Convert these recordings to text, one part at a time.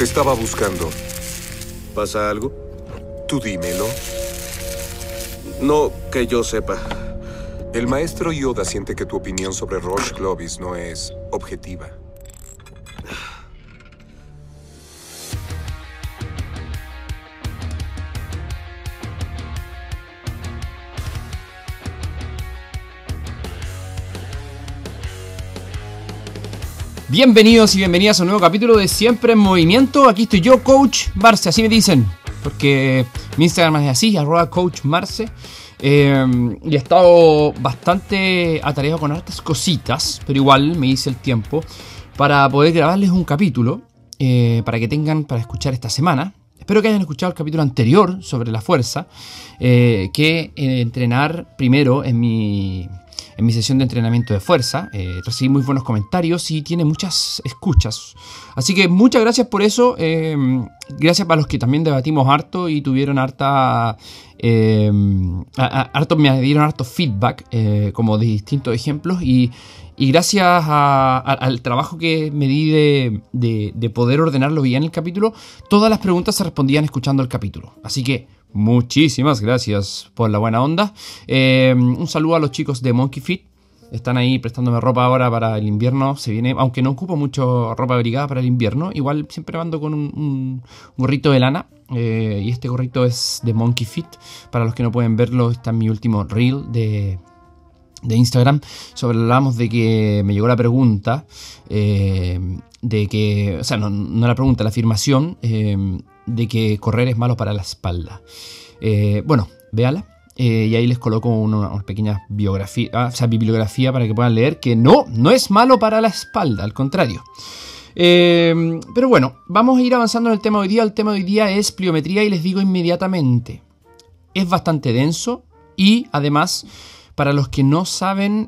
Te estaba buscando. ¿Pasa algo? Tú dímelo. No que yo sepa. El maestro Yoda siente que tu opinión sobre Roche Clovis no es objetiva. Bienvenidos y bienvenidas a un nuevo capítulo de Siempre en Movimiento. Aquí estoy yo, Coach Marce, así me dicen. Porque mi Instagram es así, arroba Coach Marce. Eh, y he estado bastante atareado con hartas cositas, pero igual me hice el tiempo para poder grabarles un capítulo eh, para que tengan para escuchar esta semana. Espero que hayan escuchado el capítulo anterior sobre la fuerza, eh, que entrenar primero en mi en mi sesión de entrenamiento de fuerza. Eh, recibí muy buenos comentarios y tiene muchas escuchas. Así que muchas gracias por eso. Eh, gracias para los que también debatimos harto y tuvieron harta... Eh, harto, me dieron harto feedback, como de distintos ejemplos. Y, gracias al trabajo que me di de, de poder ordenarlo bien el capítulo, todas las preguntas se respondían escuchando el capítulo. Así que Muchísimas gracias por la buena onda. Eh, un saludo a los chicos de Monkey Fit. Están ahí prestándome ropa ahora para el invierno. Se viene, aunque no ocupo mucho ropa abrigada para el invierno, igual siempre ando con un, gorrito de lana. Eh, y este gorrito es de Monkey Fit. Para los que no pueden verlo, está en mi último reel de, Instagram. Sobre hablamos de que me llegó la pregunta. Eh, de que, o sea, no, no la pregunta, la afirmación de que correr es malo para la espalda. Eh, bueno, véala. Eh, y ahí les coloco una, pequeña biografía, ah, o sea, bibliografía para que puedan leer que no, no es malo para la espalda, al contrario. Eh, pero bueno, vamos a ir avanzando en el tema de hoy día. El tema de hoy día es pliometría y les digo inmediatamente, es bastante denso y además, para los que no saben,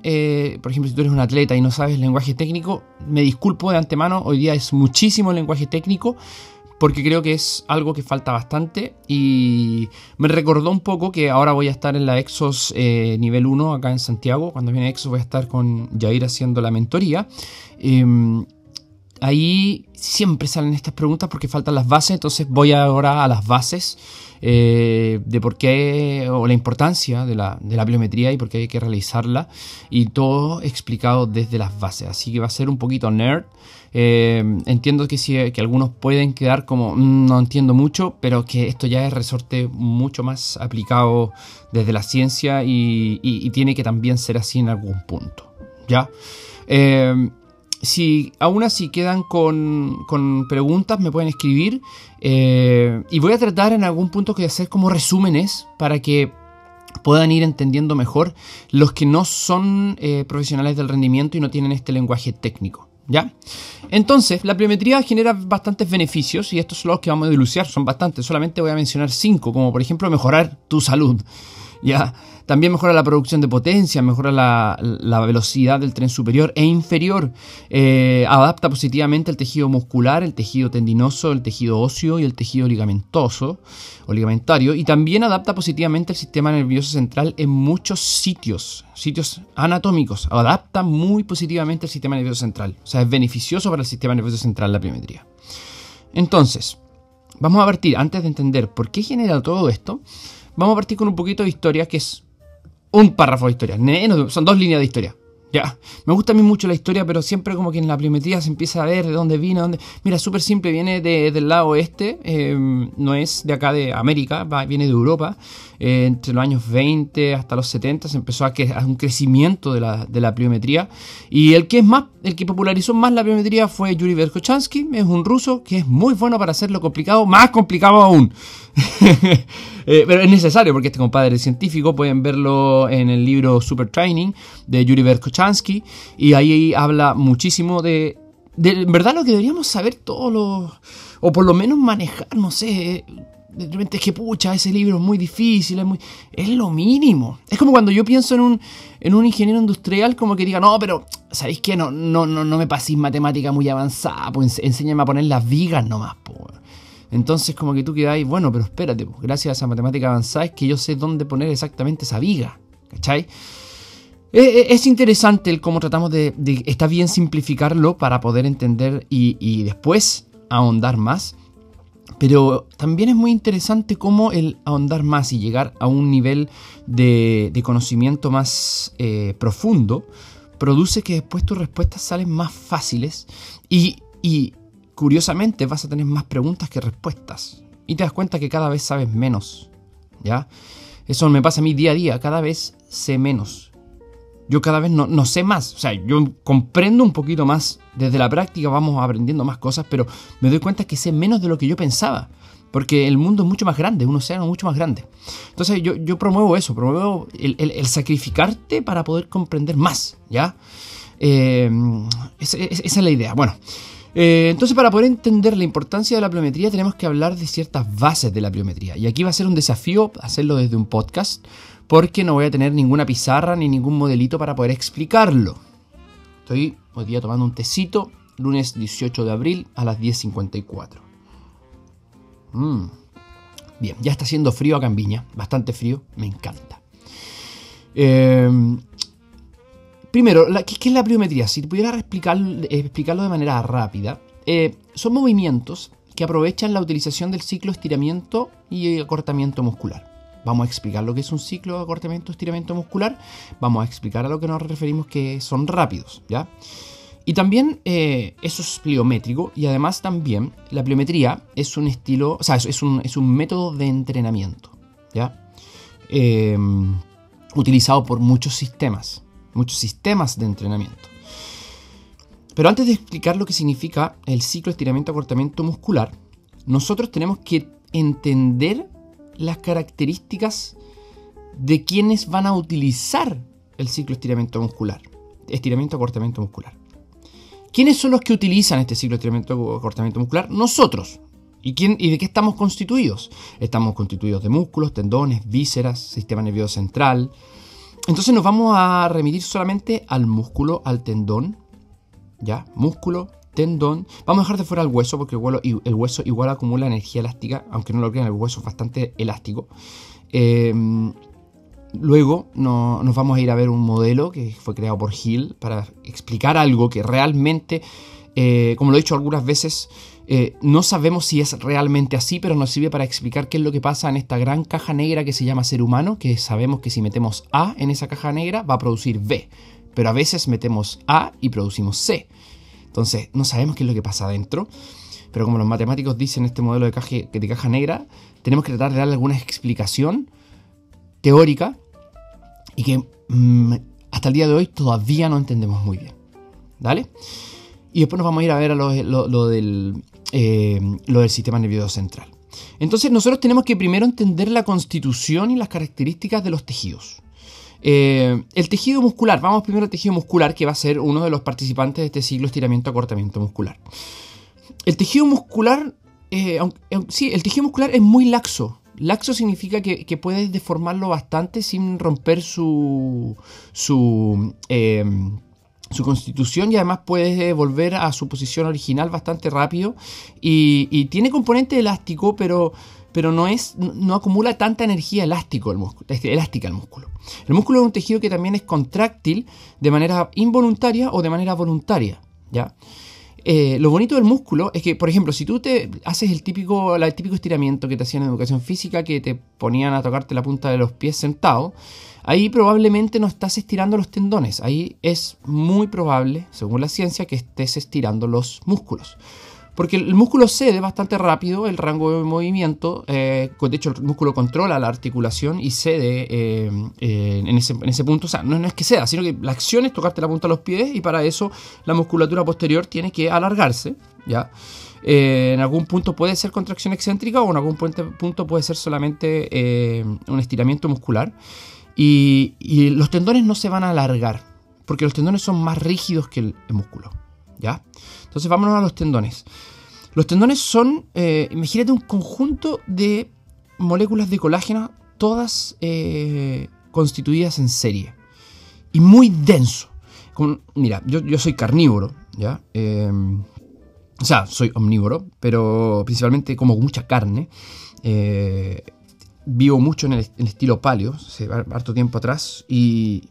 por ejemplo, si tú eres un atleta y no sabes lenguaje técnico, me disculpo de antemano, hoy día es muchísimo lenguaje técnico, porque creo que es algo que falta bastante y me recordó un poco que ahora voy a estar en la Exos eh, nivel 1 acá en Santiago. Cuando viene Exos voy a estar con Jair haciendo la mentoría. Em, ahí siempre salen estas preguntas porque faltan las bases, entonces voy ahora a las bases eh, de por qué o la importancia de la, de la biometría y por qué hay que realizarla y todo explicado desde las bases. Así que va a ser un poquito nerd. Eh, entiendo que, sí, que algunos pueden quedar como mm, no entiendo mucho, pero que esto ya es resorte mucho más aplicado desde la ciencia y, tiene que también ser así en algún punto. ¿Ya? Eh, si aún así quedan con, preguntas, me pueden escribir. Eh, y voy a tratar en algún punto de hacer como resúmenes para que puedan ir entendiendo mejor los que no son profesionales del rendimiento y no tienen este lenguaje técnico. ¿Ya? Entonces, la pliometría genera bastantes beneficios y estos son los que vamos a diluciar, son bastantes, solamente voy a mencionar cinco, como por ejemplo mejorar tu salud, ¿ya? También mejora la producción de potencia, mejora la, velocidad del tren superior e inferior. Eh, adapta positivamente el tejido muscular, el tejido tendinoso, el tejido óseo y el tejido ligamentoso o ligamentario. Y también adapta positivamente el sistema nervioso central en muchos sitios, sitios anatómicos. Adapta muy positivamente el sistema nervioso central. O sea, es beneficioso para el sistema nervioso central la pliometría. Entonces, vamos a partir, antes de entender por qué genera todo esto, vamos a partir con un poquito de historia que es un párrafo de historia. Son dos líneas de historia. Ya, me gusta a mí mucho la historia, pero siempre como que en la pliometría se empieza a ver de dónde vino, dónde... Mira, súper simple, viene del lado oeste, eh, no es de acá de América, viene de Europa. Eh, entre los años 20 hasta los 70 se empezó a, que, un crecimiento de la, de pliometría. Y el que es más, el que popularizó más la pliometría fue Yuri Verkhochansky, es un ruso que es muy bueno para hacerlo complicado, más complicado aún. Eh, pero es necesario porque este compadre es científico, pueden verlo en el libro Super Training de Yuri Verkhochansky y ahí habla muchísimo de, de verdad lo que deberíamos saber todos los, o por lo menos manejar, no sé, de repente es que pucha, ese libro es muy difícil, es, muy, es lo mínimo. Es como cuando yo pienso en un, en un ingeniero industrial, como que diga, no, pero ¿sabéis qué? No, no, no, no me paséis matemática muy avanzada, pues enséñame a poner las vigas nomás, pues. Entonces como que tú quedáis, bueno, pero espérate, pues, gracias a esa matemática avanzada es que yo sé dónde poner exactamente esa viga, ¿cachai? Es interesante el cómo tratamos de, está bien simplificarlo para poder entender y, y después ahondar más Pero también es muy interesante cómo el ahondar más y llegar a un nivel de, conocimiento más eh, profundo produce que después tus respuestas salen más fáciles y, y curiosamente vas a tener más preguntas que respuestas. Y te das cuenta que cada vez sabes menos. ¿Ya? Eso me pasa a mí día a día, cada vez sé menos yo cada vez no, sé más. O sea, yo comprendo un poquito más. Desde la práctica vamos aprendiendo más cosas, pero me doy cuenta que sé menos de lo que yo pensaba. Porque el mundo es mucho más grande, un océano mucho más grande. Entonces yo, promuevo eso, promuevo el, sacrificarte para poder comprender más, ¿ya? Eh, esa, es la idea. Bueno, eh, entonces para poder entender la importancia de la pliometría tenemos que hablar de ciertas bases de la pliometría. Y aquí va a ser un desafío hacerlo desde un podcast porque no voy a tener ninguna pizarra ni ningún modelito para poder explicarlo. Estoy hoy día tomando un tecito, lunes 18 de abril a las 10.54. Mm. Bien, ya está haciendo frío acá en Viña, bastante frío, me encanta. Em, primero, ¿qué, es la pliometría? Si pudiera explicarlo de manera rápida, eh, son movimientos que aprovechan la utilización del ciclo estiramiento y acortamiento muscular. Vamos a explicar lo que es un ciclo de acortamiento, estiramiento muscular. Vamos a explicar a lo que nos referimos que son rápidos, ¿ya? Y también eh, eso es pliométrico y además también la pliometría es un estilo, o sea, es un, es un método de entrenamiento, ¿ya? Em, utilizado por muchos sistemas, muchos sistemas de entrenamiento. Pero antes de explicar lo que significa el ciclo estiramiento-acortamiento muscular, nosotros tenemos que entender las características de quienes van a utilizar el ciclo estiramiento muscular, estiramiento acortamiento muscular. ¿Quiénes son los que utilizan este ciclo estiramiento acortamiento muscular? Nosotros. ¿Y, quién, ¿Y de qué estamos constituidos? Estamos constituidos de músculos, tendones, vísceras, sistema nervioso central. Entonces nos vamos a remitir solamente al músculo, al tendón, ¿ya? Músculo, tendón. Vamos a dejar de fuera el hueso porque el hueso, igual acumula energía elástica, aunque no lo crean, el hueso es bastante elástico. Em, luego nos vamos a ir a ver un modelo que fue creado por Hill para explicar algo que realmente, eh, como lo he dicho algunas veces, eh, no sabemos si es realmente así, pero nos sirve para explicar qué es lo que pasa en esta gran caja negra que se llama ser humano, que sabemos que si metemos A en esa caja negra va a producir B, pero a veces metemos A y producimos C. Entonces, no sabemos qué es lo que pasa adentro. Pero como los matemáticos dicen este modelo de caja, de caja negra, tenemos que tratar de darle alguna explicación teórica y que mm, hasta el día de hoy todavía no entendemos muy bien. ¿Dale? Y después nos vamos a ir a ver a lo, del, eh, del sistema nervioso central. Entonces nosotros tenemos que primero entender la constitución y las características de los tejidos. Eh, el tejido muscular, vamos primero al tejido muscular, que va a ser uno de los participantes de este ciclo estiramiento-acortamiento muscular. El tejido muscular, eh, sí, el tejido muscular es muy laxo. Laxo significa que, puedes deformarlo bastante sin romper su, su, eh, su constitución y además puedes volver a su posición original bastante rápido. Y, tiene componente elástico, pero pero no, es, no acumula tanta energía elástico el músculo, elástica el músculo. El músculo es un tejido que también es contráctil de manera involuntaria o de manera voluntaria. ¿ya? Eh, lo bonito del músculo es que, por ejemplo, si tú te haces el típico, el típico estiramiento que te hacían en educación física, que te ponían a tocarte la punta de los pies sentado, ahí probablemente no estás estirando los tendones. Ahí es muy probable, según la ciencia, que estés estirando los músculos. Porque el músculo cede bastante rápido el rango de movimiento. Eh, de hecho, el músculo controla la articulación y cede eh, eh, en, ese, punto. O sea, no, es que ceda, sino que la acción es tocarte la punta de los pies y para eso la musculatura posterior tiene que alargarse. ¿ya? en algún punto puede ser contracción excéntrica o en algún punto puede ser solamente un estiramiento muscular. Y, los tendones no se van a alargar porque los tendones son más rígidos que el músculo. ¿ya? Entonces vámonos a los tendones. Los tendones son, eh, imagínate un conjunto de moléculas de colágeno, todas eh, constituidas en serie. Y muy denso. mira, yo, soy carnívoro, ¿ya? Em, o sea, soy omnívoro, pero principalmente como mucha carne. Eh, vivo mucho en el, estilo paleo, hace harto tiempo atrás, y,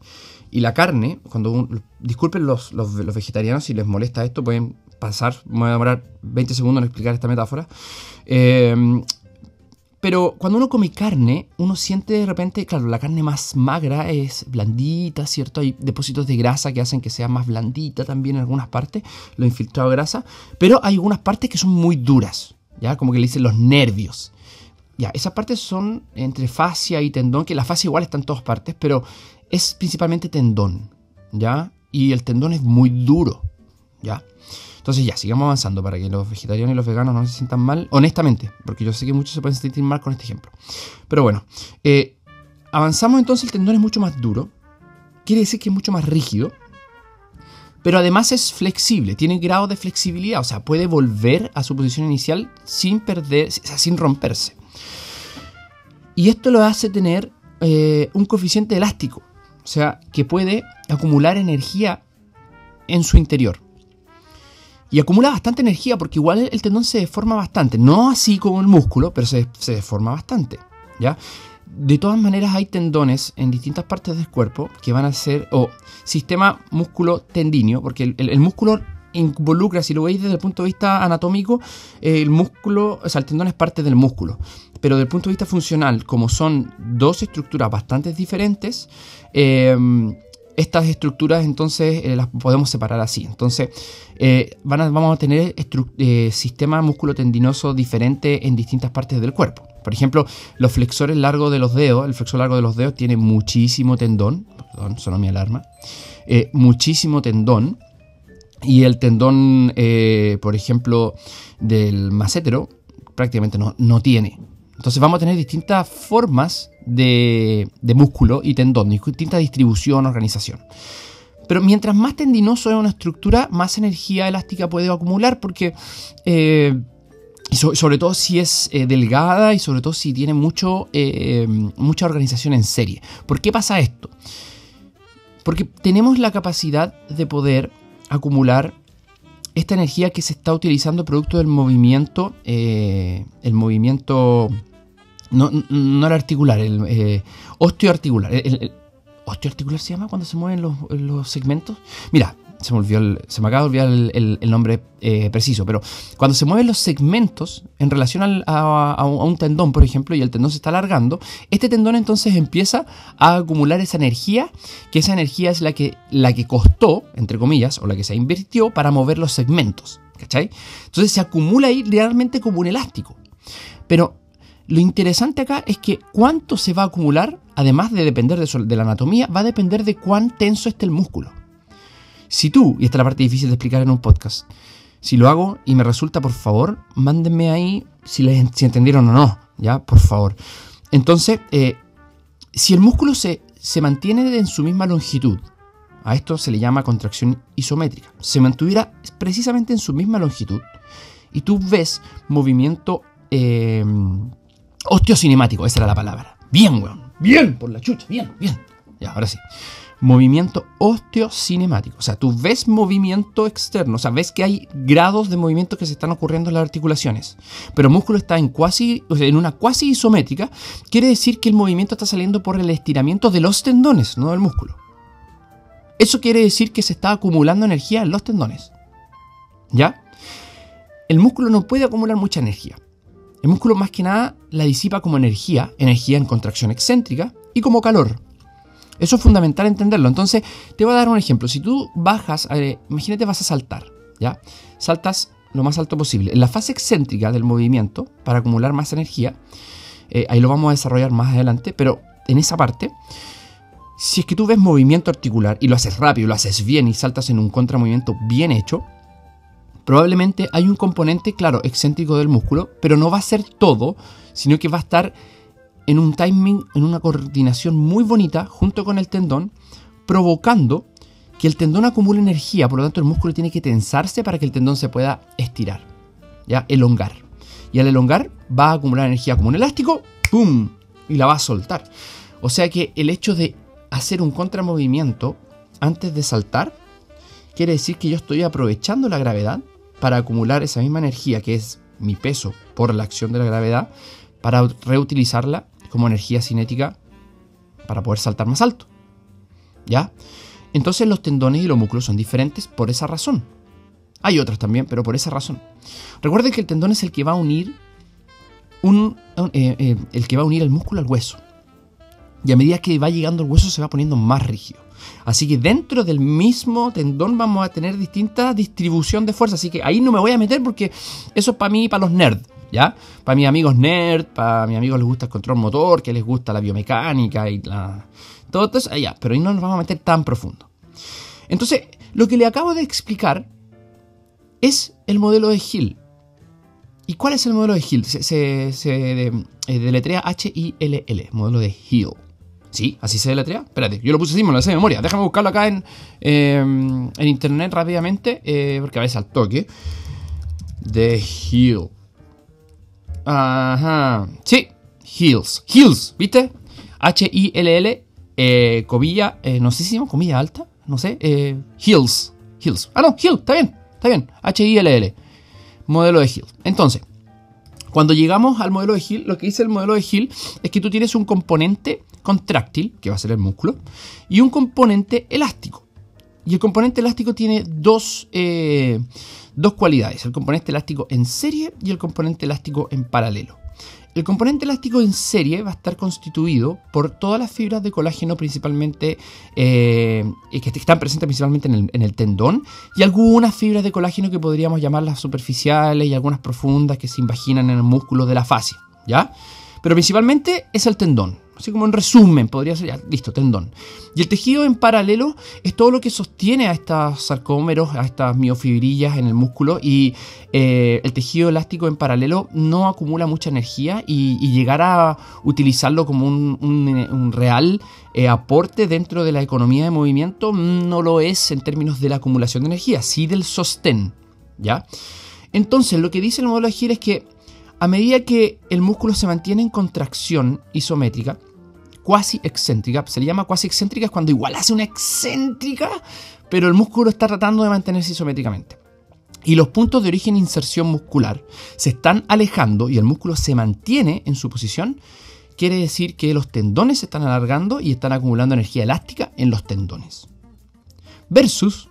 y la carne, cuando disculpen los, los, vegetarianos si les molesta esto, pueden pasar, me voy a demorar 20 segundos en explicar esta metáfora. Eh, pero cuando uno come carne, uno siente de repente, claro, la carne más magra es blandita, ¿cierto? Hay depósitos de grasa que hacen que sea más blandita también en algunas partes, lo infiltrado de grasa, pero hay algunas partes que son muy duras, ¿ya? Como que le dicen los nervios. Ya, esas partes son entre fascia y tendón, que la fascia igual está en todas partes, pero es principalmente tendón, ¿ya? Y el tendón es muy duro, ¿ya? Entonces ya, sigamos avanzando para que los vegetarianos y los veganos no se sientan mal, honestamente, porque yo sé que muchos se pueden sentir mal con este ejemplo. Pero bueno, eh, avanzamos entonces, el tendón es mucho más duro, quiere decir que es mucho más rígido, pero además es flexible, tiene grado de flexibilidad, o sea, puede volver a su posición inicial sin perder, o sea, sin romperse. Y esto lo hace tener eh, un coeficiente elástico, o sea, que puede acumular energía en su interior. Y acumula bastante energía porque igual el tendón se deforma bastante. No así como el músculo, pero se, deforma bastante. ¿Ya? De todas maneras hay tendones en distintas partes del cuerpo que van a ser, o sistema músculo tendíneo, porque el, músculo involucra, si lo veis desde el punto de vista anatómico, el músculo, o sea, el tendón es parte del músculo. Pero desde el punto de vista funcional, como son dos estructuras bastante diferentes, eh, estas estructuras entonces eh, las podemos separar así. Entonces eh, vamos a tener eh, sistema músculo-tendinoso diferente en distintas partes del cuerpo. Por ejemplo, los flexores largos de los dedos, el flexor largo de los dedos tiene muchísimo tendón, perdón, sonó mi alarma, muchísimo tendón. Y el tendón, por ejemplo, del macétero prácticamente no, no tiene. Entonces vamos a tener distintas formas de, músculo y tendón, distinta distribución, organización. Pero mientras más tendinoso es una estructura, más energía elástica puede acumular porque... Eh, sobre todo si es eh, delgada y sobre todo si tiene mucho, eh, mucha organización en serie. ¿Por qué pasa esto? Porque tenemos la capacidad de poder acumular esta energía que se está utilizando producto del movimiento, el movimiento no, no el articular, el eh, osteoarticular. El, ¿Osteoarticular se llama cuando se mueven los, segmentos? Mira, se me, olvidó se me acaba de olvidar el, nombre eh, preciso, pero cuando se mueven los segmentos en relación a, un tendón, por ejemplo, y el tendón se está alargando, este tendón entonces empieza a acumular esa energía, que esa energía es la que, la que costó, entre comillas, o la que se invirtió para mover los segmentos. ¿Cachai? Entonces se acumula ahí realmente como un elástico. Pero lo interesante acá es que cuánto se va a acumular, además de depender de, la anatomía, va a depender de cuán tenso esté el músculo. Si tú, y esta es la parte difícil de explicar en un podcast, si lo hago y me resulta, por favor, mándenme ahí si, les, si entendieron o no, ¿ya? Por favor. Entonces, eh, si el músculo se, se mantiene en su misma longitud, a esto se le llama contracción isométrica, se mantuviera precisamente en su misma longitud, y tú ves movimiento eh, Osteocinemático, esa era la palabra. Bien, weón. Bien, por la chucha. Bien, bien. Ya, ahora sí. Movimiento osteocinemático. O sea, tú ves movimiento externo. O sea, ves que hay grados de movimiento que se están ocurriendo en las articulaciones. Pero el músculo está en, cuasi, o sea, en una cuasi isométrica. Quiere decir que el movimiento está saliendo por el estiramiento de los tendones, no del músculo. Eso quiere decir que se está acumulando energía en los tendones. ¿Ya? El músculo no puede acumular mucha energía. El músculo más que nada la disipa como energía, energía en contracción excéntrica y como calor. Eso es fundamental entenderlo. Entonces, te voy a dar un ejemplo. Si tú bajas, imagínate vas a saltar, ¿ya? Saltas lo más alto posible. En la fase excéntrica del movimiento, para acumular más energía, eh, ahí lo vamos a desarrollar más adelante, pero en esa parte, si es que tú ves movimiento articular y lo haces rápido, lo haces bien y saltas en un contramovimiento bien hecho, Probablemente hay un componente, claro, excéntrico del músculo, pero no va a ser todo, sino que va a estar en un timing, en una coordinación muy bonita junto con el tendón, provocando que el tendón acumule energía, por lo tanto el músculo tiene que tensarse para que el tendón se pueda estirar, ya elongar. Y al elongar va a acumular energía como un elástico, ¡pum! y la va a soltar. O sea que el hecho de hacer un contramovimiento antes de saltar quiere decir que yo estoy aprovechando la gravedad para acumular esa misma energía que es mi peso por la acción de la gravedad, para reutilizarla como energía cinética para poder saltar más alto. ¿Ya? Entonces los tendones y los músculos son diferentes por esa razón. Hay otros también, pero por esa razón. Recuerden que el tendón es el que va a unir un, eh, eh, el que va a unir el músculo al hueso. Y a medida que va llegando el hueso se va poniendo más rígido. Así que dentro del mismo tendón vamos a tener distinta distribución de fuerza. Así que ahí no me voy a meter porque eso es para mí y para los nerds. ¿Ya? Para mis amigos nerds, para mis amigos les gusta el control motor, que les gusta la biomecánica y la... Todo eso, allá. Pero ahí no nos vamos a meter tan profundo. Entonces, lo que le acabo de explicar es el modelo de Hill. ¿Y cuál es el modelo de Hill? Se, se, eh, deletrea H-I-L-L, modelo de Hill. ¿Sí? ¿Así se deletrea? Espérate, yo lo puse así, me lo sé de memoria. Déjame buscarlo acá en, en internet rápidamente, eh, porque a veces al toque. De Hill. Ajá. Sí, Hills. Hills, ¿viste? H-I-L-L, eh, comilla, no sé si llama comilla alta, no sé, Hills. Hills. Ah, no, Hill, está bien. Está bien, H-I-L-L. Modelo de Hill. Entonces, cuando llegamos al modelo de Hill, lo que dice el modelo de Hill es que tú tienes un componente contráctil, que va a ser el músculo, y un componente elástico. Y el componente elástico tiene dos, eh, dos cualidades, el componente elástico en serie y el componente elástico en paralelo. El componente elástico en serie va a estar constituido por todas las fibras de colágeno principalmente eh, que están presentes principalmente en el, tendón y algunas fibras de colágeno que podríamos llamarlas superficiales y algunas profundas que se imaginan en el músculo de la fascia, ¿ya? Pero principalmente es el tendón. Así como en resumen, podría ser, ya, listo, tendón. Y el tejido en paralelo es todo lo que sostiene a estos sarcómeros, a estas miofibrillas en el músculo. Y eh, el tejido elástico en paralelo no acumula mucha energía y, llegar a utilizarlo como un, real eh, aporte dentro de la economía de movimiento no lo es en términos de la acumulación de energía, sí del sostén. ¿Ya? Entonces, lo que dice el modelo de Gil es que a medida que el músculo se mantiene en contracción isométrica, cuasi excéntrica. Se le llama cuasi excéntrica es cuando igual hace una excéntrica, pero el músculo está tratando de mantenerse isométricamente. Y los puntos de origen e inserción muscular se están alejando y el músculo se mantiene en su posición. Quiere decir que los tendones se están alargando y están acumulando energía elástica en los tendones. Versus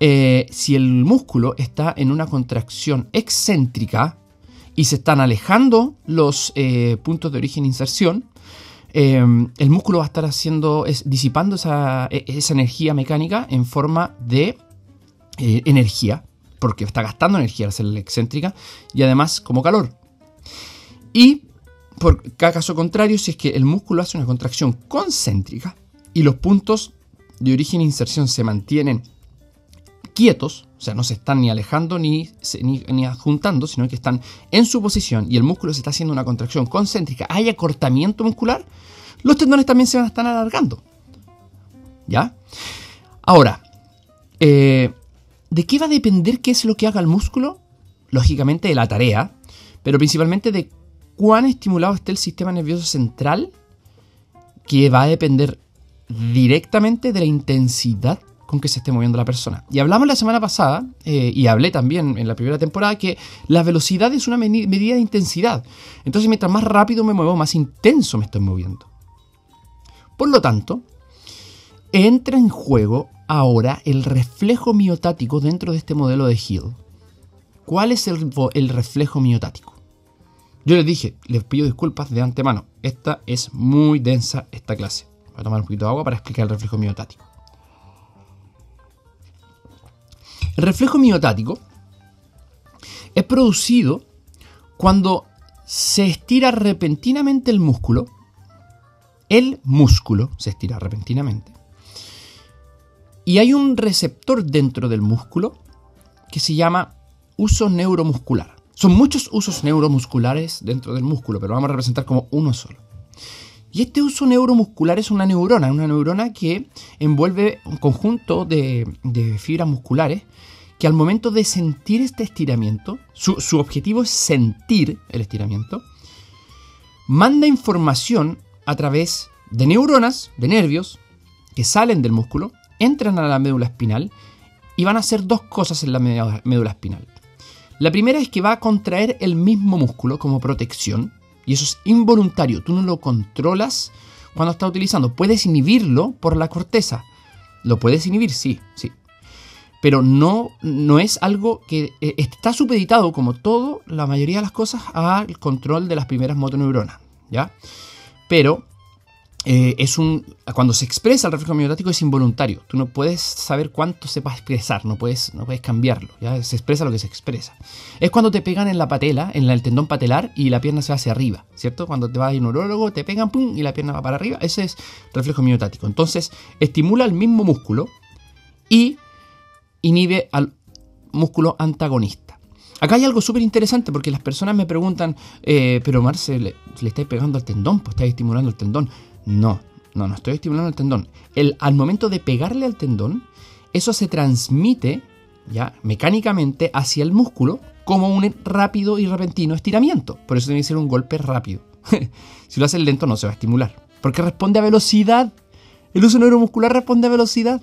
eh, si el músculo está en una contracción excéntrica y se están alejando los eh, puntos de origen e inserción, Em, el músculo va a estar haciendo, es, disipando e, esa, energía mecánica en forma de eh, energía, porque está gastando energía al ser excéntrica, y además como calor. Y por caso contrario, si es que el músculo hace una contracción concéntrica y los puntos de origen e inserción se mantienen quietos, o sea, no se están ni alejando ni, ni, ni, adjuntando, sino que están en su posición y el músculo se está haciendo una contracción concéntrica, hay acortamiento muscular, los tendones también se van a estar alargando. ¿Ya? Ahora, eh, ¿de qué va a depender qué es lo que haga el músculo? Lógicamente de la tarea, pero principalmente de cuán estimulado esté el sistema nervioso central, que va a depender directamente de la intensidad con que se esté moviendo la persona. Y hablamos la semana pasada, eh, y hablé también en la primera temporada, que la velocidad es una medida de intensidad. Entonces, mientras más rápido me muevo, más intenso me estoy moviendo. Por lo tanto, entra en juego ahora el reflejo miotático dentro de este modelo de Hill. ¿Cuál es el, reflejo miotático? Yo les dije, les pido disculpas de antemano. Esta es muy densa, esta clase. Voy a tomar un poquito de agua para explicar el reflejo miotático. El reflejo miotático es producido cuando se estira repentinamente el músculo el músculo se estira repentinamente. Y hay un receptor dentro del músculo que se llama uso neuromuscular. Son muchos usos neuromusculares dentro del músculo, pero vamos a representar como uno solo. Y este uso neuromuscular es una neurona, una neurona que envuelve un conjunto de, fibras musculares que al momento de sentir este estiramiento, su, objetivo es sentir el estiramiento, manda información a través de neuronas, de nervios, que salen del músculo, entran a la médula espinal y van a hacer dos cosas en la médula espinal. La primera es que va a contraer el mismo músculo como protección, y eso es involuntario, tú no lo controlas cuando estás utilizando. Puedes inhibirlo por la corteza. ¿Lo puedes inhibir? Sí, sí. pero no, no es algo que eh, está supeditado, como todo, la mayoría de las cosas, al control de las primeras motoneuronas, ¿ya? Pero eh, es un, cuando se expresa el reflejo miotático es involuntario. Tú no puedes saber cuánto se va a expresar, no puedes, no puedes cambiarlo. ¿ya? Se expresa lo que se expresa. Es cuando te pegan en la patela, en el tendón patelar y la pierna se va hacia arriba, ¿cierto? Cuando te va a un neurólogo, te pegan pum, y la pierna va para arriba. Ese es reflejo miotático. Entonces, estimula el mismo músculo y inhibe al músculo antagonista. Acá hay algo súper interesante porque las personas me preguntan, eh, pero Marce, le, le estáis pegando al tendón, pues estáis estimulando el tendón. No, no, no estoy estimulando el tendón. El, al momento de pegarle al tendón, eso se transmite ya mecánicamente hacia el músculo como un rápido y repentino estiramiento. Por eso tiene que ser un golpe rápido. si lo haces lento no se va a estimular. Porque responde a velocidad. El uso neuromuscular responde a velocidad.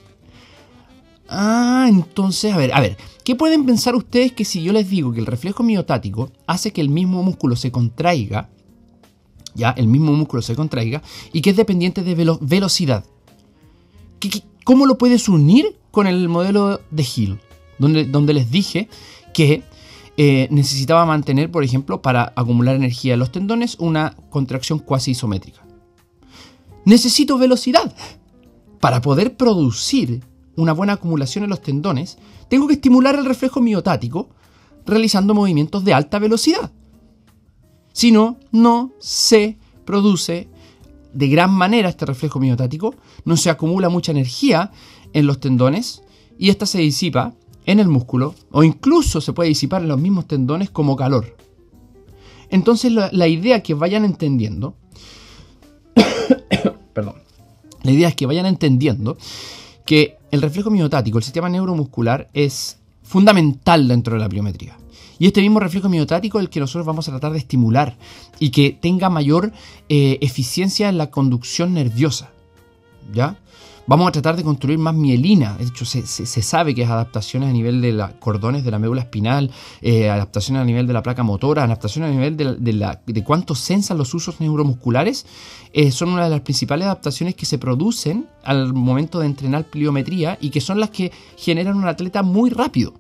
Ah, entonces, a ver, a ver, ¿qué pueden pensar ustedes que si yo les digo que el reflejo miotático hace que el mismo músculo se contraiga ya el mismo músculo se contraiga y que es dependiente de velocidad. cómo lo puedes unir con el modelo de Hill? Donde, donde les dije que eh, necesitaba mantener, por ejemplo, para acumular energía en los tendones, una contracción cuasi isométrica. Necesito velocidad. Para poder producir una buena acumulación en los tendones, tengo que estimular el reflejo miotático realizando movimientos de alta velocidad. Si no, se produce de gran manera este reflejo miotático, no se acumula mucha energía en los tendones y esta se disipa en el músculo o incluso se puede disipar en los mismos tendones como calor. Entonces la, la idea que vayan entendiendo, perdón, la idea es que vayan entendiendo que el reflejo miotático, el sistema neuromuscular, es fundamental dentro de la biometría. Y este mismo reflejo miotático es el que nosotros vamos a tratar de estimular y que tenga mayor eh, eficiencia en la conducción nerviosa. ¿Ya? Vamos a tratar de construir más mielina. De hecho, se, sabe que es adaptaciones a nivel de los cordones de la médula espinal, eh, adaptaciones a nivel de la placa motora, adaptaciones a nivel de, la, de cuánto sensan los usos neuromusculares. Eh, son una de las principales adaptaciones que se producen al momento de entrenar pliometría y que son las que generan un atleta muy rápido.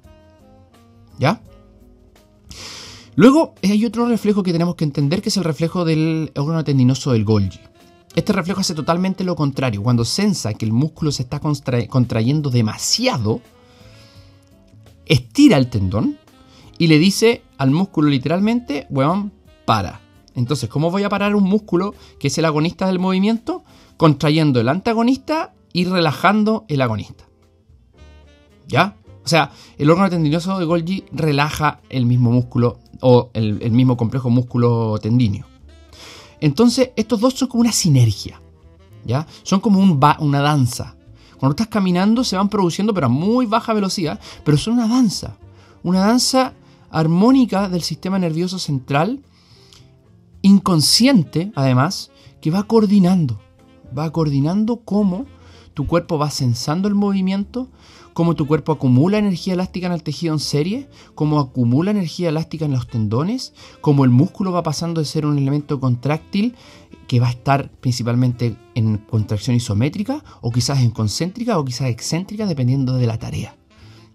¿Ya? Luego hay otro reflejo que tenemos que entender que es el reflejo del órgano tendinoso del Golgi. Este reflejo hace totalmente lo contrario. Cuando sensa que el músculo se está contrayendo demasiado, estira el tendón y le dice al músculo literalmente, weón, para. Entonces, ¿cómo voy a parar un músculo que es el agonista del movimiento? Contrayendo el antagonista y relajando el agonista. ¿Ya? O sea, el órgano tendinoso de Golgi relaja el mismo músculo o el, mismo complejo músculo tendíneo. Entonces, estos dos son como una sinergia, ¿ya? Son como un una danza. Cuando estás caminando se van produciendo, pero a muy baja velocidad, pero son una danza. Una danza armónica del sistema nervioso central, inconsciente, además, que va coordinando. Va coordinando cómo tu cuerpo va sensando el movimiento, cómo tu cuerpo acumula energía elástica en el tejido en serie, cómo acumula energía elástica en los tendones, cómo el músculo va pasando de ser un elemento contráctil que va a estar principalmente en contracción isométrica o quizás en concéntrica o quizás excéntrica dependiendo de la tarea.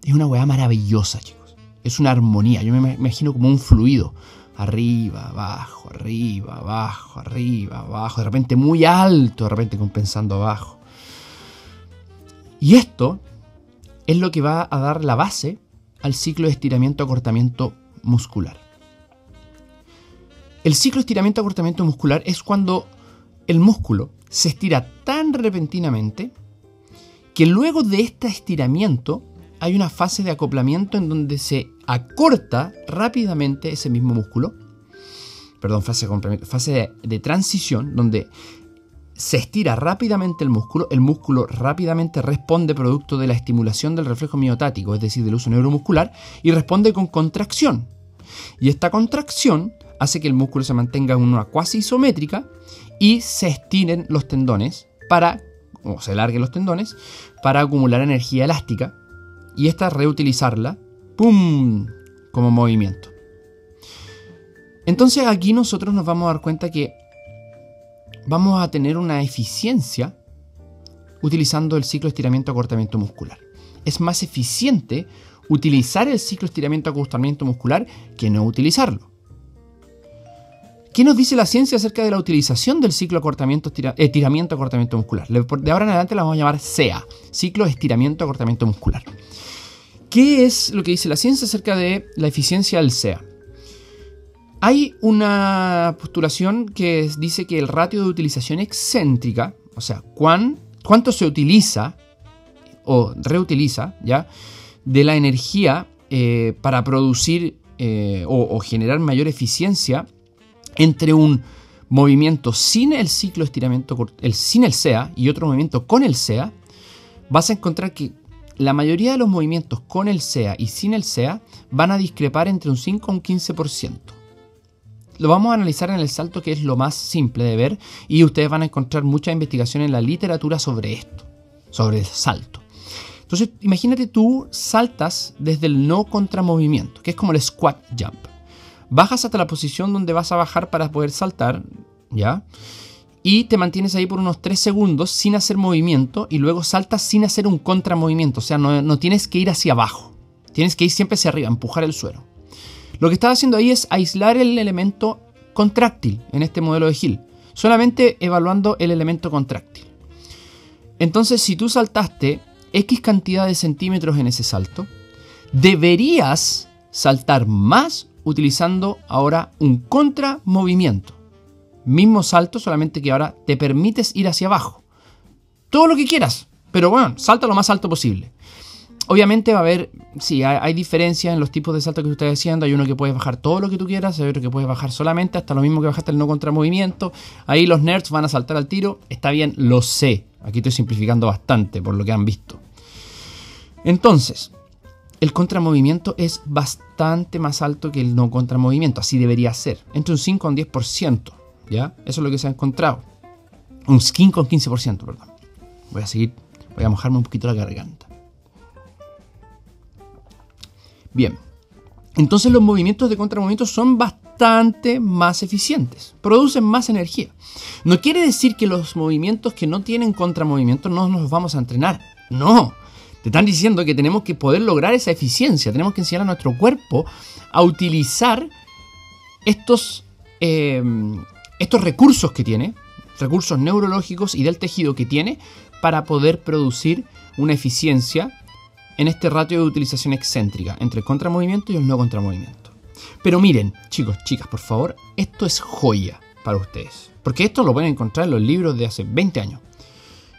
Es una weá maravillosa, chicos. Es una armonía. Yo me imagino como un fluido. Arriba, abajo, arriba, abajo, arriba, abajo. De repente muy alto, de repente compensando abajo. Y esto es lo que va a dar la base al ciclo de estiramiento-acortamiento muscular. El ciclo de estiramiento-acortamiento muscular es cuando el músculo se estira tan repentinamente que luego de este estiramiento hay una fase de acoplamiento en donde se acorta rápidamente ese mismo músculo. Perdón, fase, fase de, de transición donde se estira rápidamente el músculo, el músculo rápidamente responde producto de la estimulación del reflejo miotático, es decir, del uso neuromuscular, y responde con contracción. Y esta contracción hace que el músculo se mantenga en una cuasi isométrica y se estiren los tendones para, o se larguen los tendones, para acumular energía elástica y esta reutilizarla, ¡pum!, como movimiento. Entonces aquí nosotros nos vamos a dar cuenta que vamos a tener una eficiencia utilizando el ciclo estiramiento-acortamiento muscular. es más eficiente utilizar el ciclo estiramiento-acostamiento muscular que no utilizarlo. ¿Qué nos dice la ciencia acerca de la utilización del ciclo acortamiento, estiramiento acortamiento muscular? De ahora en adelante la vamos a llamar SEA, ciclo estiramiento acortamiento muscular. ¿Qué es lo que dice la ciencia acerca de la eficiencia del SEA? Hay una postulación que dice que el ratio de utilización excéntrica, o sea, cuánto se utiliza o reutiliza, ¿ya? De la energía eh, para producir eh, o, generar mayor eficiencia entre un movimiento sin el ciclo estiramiento, el, sin el SEA y otro movimiento con el SEA, vas a encontrar que la mayoría de los movimientos con el SEA y sin el SEA van a discrepar entre un 5 y un 15%. Lo vamos a analizar en el salto, que es lo más simple de ver, y ustedes van a encontrar mucha investigación en la literatura sobre esto, sobre el salto. Entonces, imagínate tú saltas desde el no contramovimiento, que es como el squat jump. Bajas hasta la posición donde vas a bajar para poder saltar, ¿ya? Y te mantienes ahí por unos 3 segundos sin hacer movimiento y luego saltas sin hacer un contramovimiento, o sea, no, no tienes que ir hacia abajo, tienes que ir siempre hacia arriba, empujar el suelo. Lo que estás haciendo ahí es aislar el elemento contráctil en este modelo de Hill, solamente evaluando el elemento contráctil. Entonces, si tú saltaste X cantidad de centímetros en ese salto, deberías saltar más utilizando ahora un contramovimiento. Mismo salto, solamente que ahora te permites ir hacia abajo. Todo lo que quieras, pero bueno, salta lo más alto posible. Obviamente va a haber, sí, hay, diferencias en los tipos de salto que usted está haciendo. Hay uno que puedes bajar todo lo que tú quieras, hay otro que puedes bajar solamente, hasta lo mismo que bajaste el no contramovimiento. Ahí los nerds van a saltar al tiro. Está bien, lo sé. Aquí estoy simplificando bastante por lo que han visto. Entonces, el contramovimiento es bastante más alto que el no contramovimiento. Así debería ser. Entre un 5 y un 10%. ¿Ya? Eso es lo que se ha encontrado. Un 5 o un 15%, perdón. Voy a seguir, voy a mojarme un poquito la garganta. Bien, entonces los movimientos de contramovimiento son bastante más eficientes, producen más energía. No quiere decir que los movimientos que no tienen contramovimiento no nos vamos a entrenar. No, te están diciendo que tenemos que poder lograr esa eficiencia, tenemos que enseñar a nuestro cuerpo a utilizar estos, eh, estos recursos que tiene, recursos neurológicos y del tejido que tiene, para poder producir una eficiencia en este ratio de utilización excéntrica entre el contramovimiento y el no contramovimiento. Pero miren, chicos, chicas, por favor, esto es joya para ustedes. Porque esto lo pueden encontrar en los libros de hace 20 años.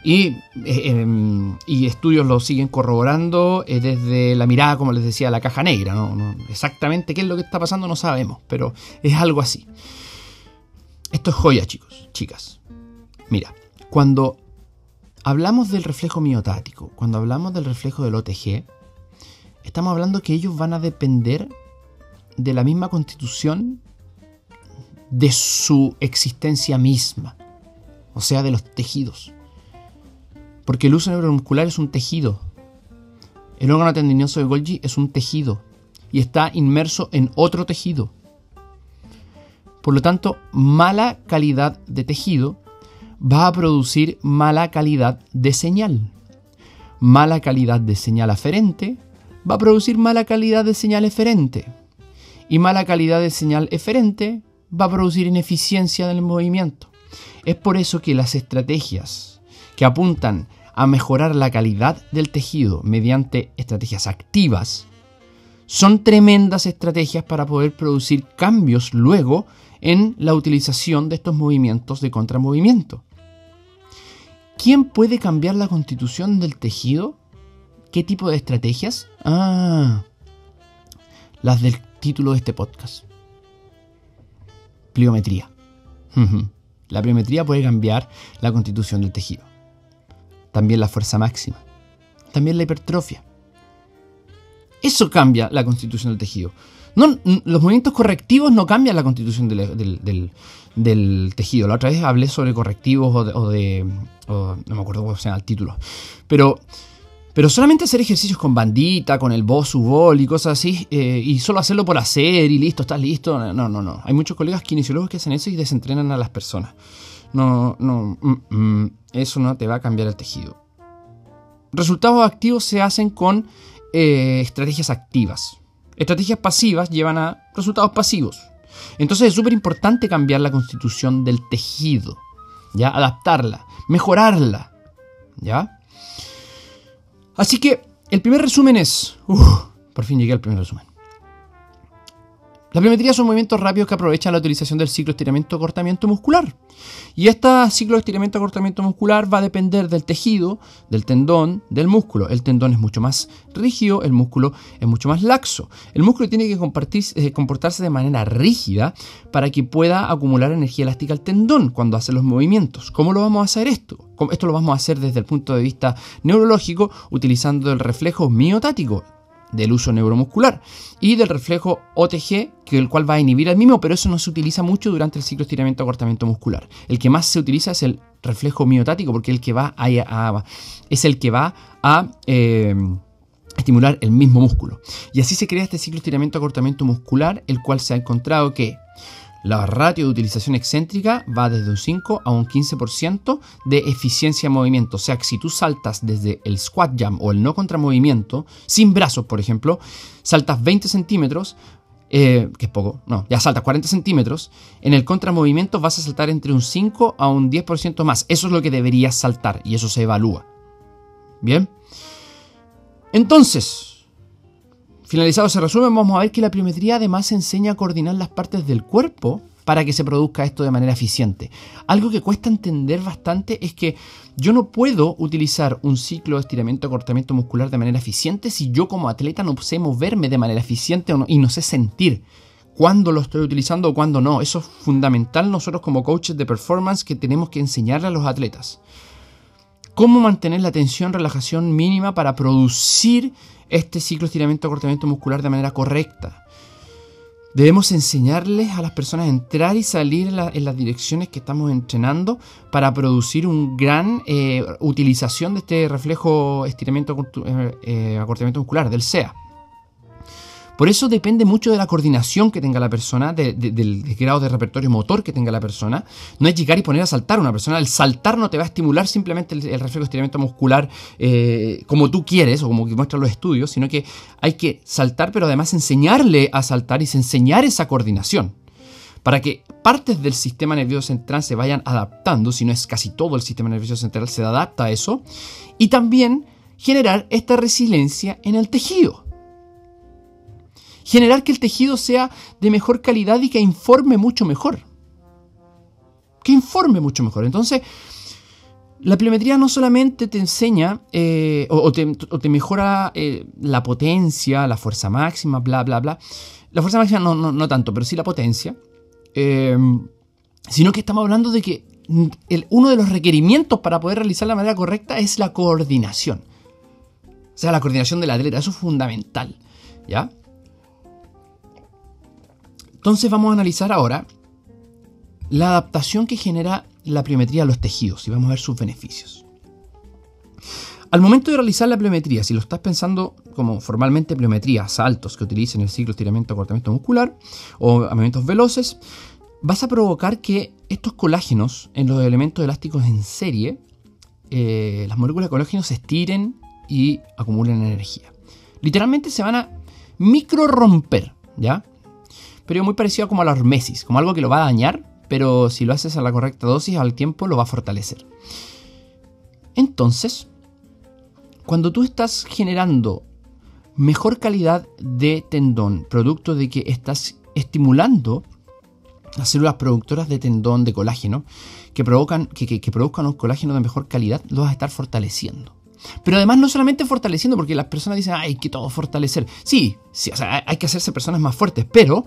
Y, eh, em, y estudios lo siguen corroborando eh, desde la mirada, como les decía, la caja negra. ¿no? exactamente qué es lo que está pasando no sabemos, pero es algo así. Esto es joya, chicos, chicas. Mira, cuando hablamos del reflejo miotático, cuando hablamos del reflejo del OTG, estamos hablando que ellos van a depender de la misma constitución de su existencia misma, o sea, de los tejidos. Porque el uso neuromuscular es un tejido. El órgano tendinoso de Golgi es un tejido y está inmerso en otro tejido. Por lo tanto, mala calidad de tejido va a producir mala calidad de señal. Mala calidad de señal aferente va a producir mala calidad de señal eferente. Y mala calidad de señal eferente va a producir ineficiencia del movimiento. Es por eso que las estrategias que apuntan a mejorar la calidad del tejido mediante estrategias activas son tremendas estrategias para poder producir cambios luego en la utilización de estos movimientos de contramovimiento. ¿Quién puede cambiar la constitución del tejido? ¿Qué tipo de estrategias? Ah, las del título de este podcast. Pliometría. La pliometría puede cambiar la constitución del tejido. También la fuerza máxima. También la hipertrofia. Eso cambia la constitución del tejido. No, los movimientos correctivos no cambian la constitución del, tejido. La otra vez hablé sobre correctivos o de. no me acuerdo cómo se llama el título. Pero, pero solamente hacer ejercicios con bandita, con el boss ball y cosas así, eh, y solo hacerlo por hacer y listo, estás listo. No, no, no. Hay muchos colegas kinesiólogos que hacen eso y desentrenan a las personas. No, no. Mm, mm, eso no te va a cambiar el tejido. resultados activos se hacen con eh, estrategias activas. Estrategias pasivas llevan a resultados pasivos. Entonces es súper importante cambiar la constitución del tejido, ¿ya? Adaptarla, mejorarla, ¿ya? Así que el primer resumen es... por fin llegué al primer resumen. La pliometría son movimientos rápidos que aprovechan la utilización del ciclo estiramiento-acortamiento muscular. Y este ciclo estiramiento-acortamiento muscular va a depender del tejido, del tendón, del músculo. El tendón es mucho más rígido, el músculo es mucho más laxo. El músculo tiene que eh, comportarse de manera rígida para que pueda acumular energía elástica al tendón cuando hace los movimientos. ¿Cómo lo vamos a hacer esto? Esto lo vamos a hacer desde el punto de vista neurológico utilizando el reflejo miotático del uso neuromuscular y del reflejo OTG, que el cual va a inhibir al mismo, pero eso no se utiliza mucho durante el ciclo estiramiento-acortamiento muscular. El que más se utiliza es el reflejo miotático, porque el que va a, es el que va a eh, estimular el mismo músculo. Y así se crea este ciclo estiramiento-acortamiento muscular, el cual se ha encontrado que la ratio de utilización excéntrica va desde un 5 a un 15% de eficiencia de movimiento. O sea que si tú saltas desde el squat jump o el no contramovimiento, sin brazos por ejemplo, saltas 20 centímetros, eh, que es poco, no, ya saltas 40 centímetros, en el contramovimiento vas a saltar entre un 5 a un 10% más. Eso es lo que deberías saltar y eso se evalúa. Bien. Entonces, Finalizado ese resumen, vamos a ver que la pliometría además enseña a coordinar las partes del cuerpo para que se produzca esto de manera eficiente. Algo que cuesta entender bastante es que yo no puedo utilizar un ciclo de estiramiento acortamiento muscular de manera eficiente si yo como atleta no sé moverme de manera eficiente y no sé sentir cuándo lo estoy utilizando o cuándo no. Eso es fundamental nosotros como coaches de performance que tenemos que enseñarle a los atletas. Cómo mantener la tensión, relajación mínima para producir este ciclo estiramiento acortamiento muscular de manera correcta. Debemos enseñarles a las personas a entrar y salir en, las direcciones que estamos entrenando para producir una gran eh, utilización de este reflejo estiramiento eh, eh, acortamiento muscular, del SEA. Por eso depende mucho de la coordinación que tenga la persona, del, grado de repertorio motor que tenga la persona. No es llegar y poner a saltar a una persona. El saltar no te va a estimular simplemente el, reflejo de estiramiento muscular eh, como tú quieres o como muestran los estudios, sino que hay que saltar, pero además enseñarle a saltar y enseñar esa coordinación para que partes del sistema nervioso central se vayan adaptando, si no es casi todo el sistema nervioso central se adapta a eso, y también generar esta resiliencia en el tejido generar que el tejido sea de mejor calidad y que informe mucho mejor. Que informe mucho mejor. Entonces, la pliometría no solamente te enseña eh, o, te, mejora eh, la potencia, la fuerza máxima, bla, bla, bla. La fuerza máxima no, no, tanto, pero sí la potencia. Eh, sino que estamos hablando de que uno de los requerimientos para poder realizar la manera correcta es la coordinación. O sea, la coordinación de la atleta, eso es fundamental. ¿Ya? Entonces vamos a analizar ahora la adaptación que genera la pliometría a los tejidos y vamos a ver sus beneficios. Al momento de realizar la pliometría, si lo estás pensando como formalmente pliometría, saltos que utilicen el ciclo estiramiento acortamiento muscular o movimientos veloces, vas a provocar que estos colágenos en los elementos elásticos en serie, eh, las moléculas de colágeno se estiren y acumulen energía. Literalmente se van a micro romper, ¿ya? Pero muy parecido como a la hormesis, como algo que lo va a dañar, pero si lo haces a la correcta dosis al tiempo lo va a fortalecer. Entonces, cuando tú estás generando mejor calidad de tendón, producto de que estás estimulando las células productoras de tendón de colágeno que, provocan, que, produzcan un colágeno de mejor calidad, lo vas a estar fortaleciendo. Pero además no solamente fortaleciendo, porque las personas dicen, hay que todo fortalecer. Sí, sí hay que hacerse personas más fuertes, pero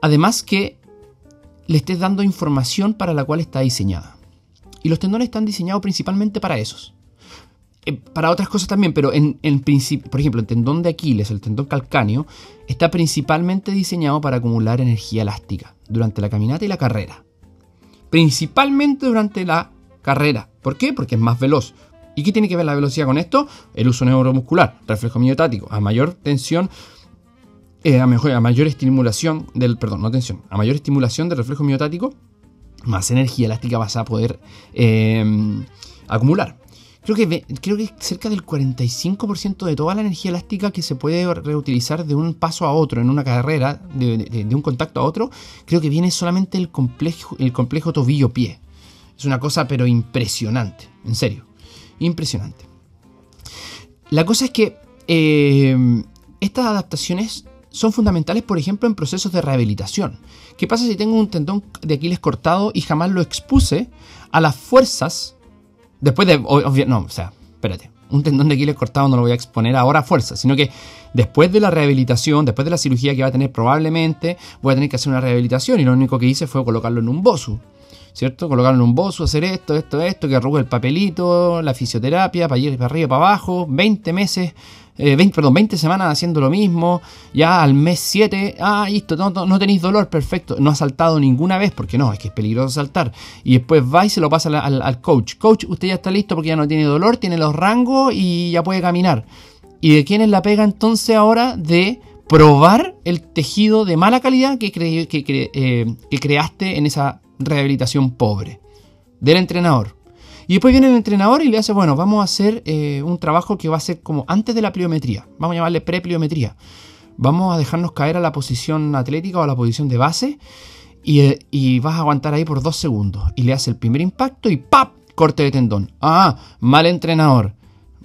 además que le estés dando información para la cual está diseñada. Y los tendones están diseñados principalmente para esos. Eh, para otras cosas también, pero en, principio, por ejemplo, el tendón de Aquiles, el tendón calcáneo, está principalmente diseñado para acumular energía elástica durante la caminata y la carrera. Principalmente durante la carrera. ¿Por qué? Porque es más veloz. ¿Y qué tiene que ver la velocidad con esto? El uso neuromuscular, reflejo miotático. A mayor tensión, eh, a, mejor, a mayor estimulación del, perdón, no tensión, a mayor estimulación del reflejo miotático, más energía elástica vas a poder eh, acumular. creo que, creo que cerca del 45% de toda la energía elástica que se puede reutilizar de un paso a otro en una carrera, de, un contacto a otro, creo que viene solamente el complejo, el complejo tobillo-pie. Es una cosa pero impresionante, en serio, impresionante. La cosa es que eh, estas adaptaciones son fundamentales, por ejemplo, en procesos de rehabilitación. ¿Qué pasa si tengo un tendón de Aquiles cortado y jamás lo expuse a las fuerzas? Después de... no, o sea, espérate. Un tendón de Aquiles cortado no lo voy a exponer ahora a fuerza, sino que después de la rehabilitación, después de la cirugía que va a tener probablemente, voy a tener que hacer una rehabilitación y lo único que hice fue colocarlo en un bosu. ¿Cierto? Colocarlo en un bosu, hacer esto, esto, esto, que arrugue el papelito, la fisioterapia, para ir para arriba, para abajo, 20 meses 20, eh, perdón, 20 semanas haciendo lo mismo, ya al mes 7, ah, listo, no, no, tenéis dolor, perfecto, no ha saltado ninguna vez, porque no, es que es peligroso saltar. Y después va y se lo pasa al, coach. Coach, usted ya está listo porque ya no tiene dolor, tiene los rangos y ya puede caminar. ¿Y de quién es la pega entonces ahora de probar el tejido de mala calidad que, eh, que creaste en esa rehabilitación pobre? Del entrenador. Y después viene el entrenador y le hace, bueno, vamos a hacer eh, un trabajo que va a ser como antes de la pliometría. Vamos a llamarle prepliometría. Vamos a dejarnos caer a la posición atlética o a la posición de base y, eh, y, vas a aguantar ahí por dos segundos. Y le hace el primer impacto y ¡pap! Corte de tendón. Ah, mal entrenador.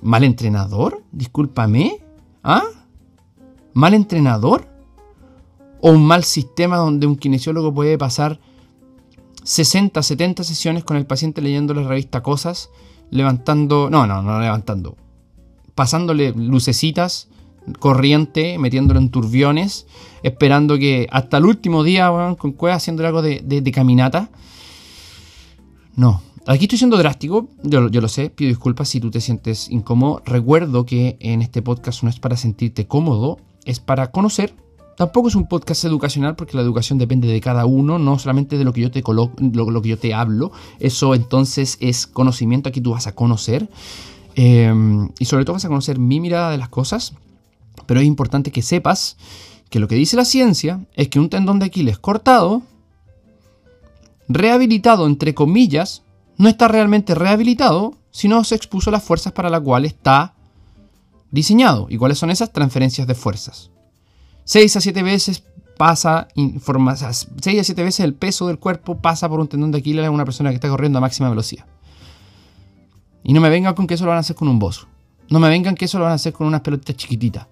¿Mal entrenador? Discúlpame. ¿Ah? ¿Mal entrenador? ¿O un mal sistema donde un kinesiólogo puede pasar 60, 70 sesiones con el paciente leyendo la revista Cosas, levantando, no, no, no levantando, pasándole lucecitas, corriente, metiéndolo en turbiones, esperando que hasta el último día, con cueva, haciendo algo de, caminata. No, Aquí estoy siendo drástico, yo, yo, lo sé, pido disculpas si tú te sientes incómodo. Recuerdo que en este podcast no es para sentirte cómodo, es para conocer Tampoco es un podcast educacional porque la educación depende de cada uno, no solamente de lo que yo te coloco, lo, que yo te hablo. Eso entonces es conocimiento, aquí tú vas a conocer. Em, y sobre todo vas a conocer mi mirada de las cosas. Pero es importante que sepas que lo que dice la ciencia es que un tendón de Aquiles cortado, rehabilitado entre comillas, no está realmente rehabilitado, sino se expuso las fuerzas para las cuales está diseñado. ¿Y cuáles son esas transferencias de fuerzas? 6 a 7 veces pasa 6 a 7 veces el peso del cuerpo pasa por un tendón de Aquiles a una persona que está corriendo a máxima velocidad. Y no me vengan con que eso lo van a hacer con un bozo. No me vengan que eso lo van a hacer con unas pelotitas chiquititas.